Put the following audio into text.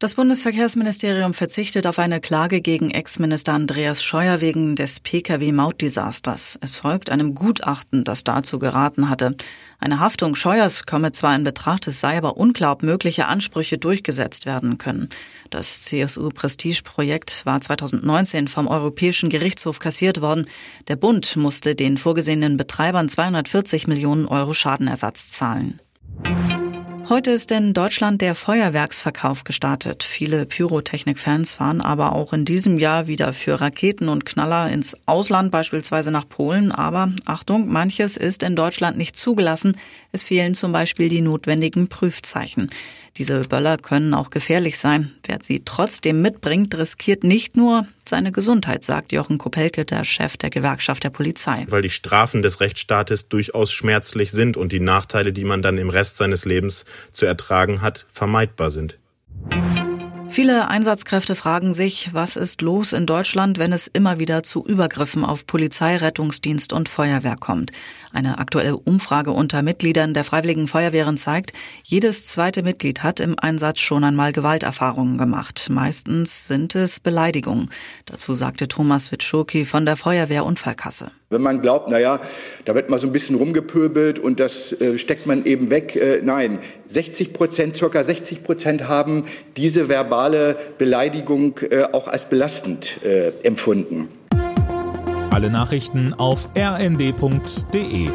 Das Bundesverkehrsministerium verzichtet auf eine Klage gegen Ex-Minister Andreas Scheuer wegen des Pkw-Mautdesasters. Es folgt einem Gutachten, das dazu geraten hatte. Eine Haftung Scheuers komme zwar in Betracht, es sei aber unklar, ob mögliche Ansprüche durchgesetzt werden können. Das CSU-Prestige-Projekt war 2019 vom Europäischen Gerichtshof kassiert worden. Der Bund musste den vorgesehenen Betreibern 240 Millionen Euro Schadenersatz zahlen. Heute ist in Deutschland der Feuerwerksverkauf gestartet. Viele Pyrotechnik-Fans fahren aber auch in diesem Jahr wieder für Raketen und Knaller ins Ausland, beispielsweise nach Polen. Aber Achtung, manches ist in Deutschland nicht zugelassen. Es fehlen zum Beispiel die notwendigen Prüfzeichen. Diese Böller können auch gefährlich sein. Wer sie trotzdem mitbringt, riskiert nicht nur seine Gesundheit, sagt Jochen Kopelke, der Chef der Gewerkschaft der Polizei. Weil die Strafen des Rechtsstaates durchaus schmerzlich sind und die Nachteile, die man dann im Rest seines Lebens zu ertragen hat, vermeidbar sind. Viele Einsatzkräfte fragen sich, was ist los in Deutschland, wenn es immer wieder zu Übergriffen auf Polizei, Rettungsdienst und Feuerwehr kommt. Eine aktuelle Umfrage unter Mitgliedern der Freiwilligen Feuerwehren zeigt, jedes zweite Mitglied hat im Einsatz schon einmal Gewalterfahrungen gemacht. Meistens sind es Beleidigungen. Dazu sagte Thomas Witschurki von der Feuerwehrunfallkasse. Wenn man glaubt, na ja, da wird mal so ein bisschen rumgepöbelt und das äh, steckt man eben weg. Äh, nein, 60 Prozent, circa 60 Prozent haben diese verbale Beleidigung äh, auch als belastend äh, empfunden. Alle Nachrichten auf rnd.de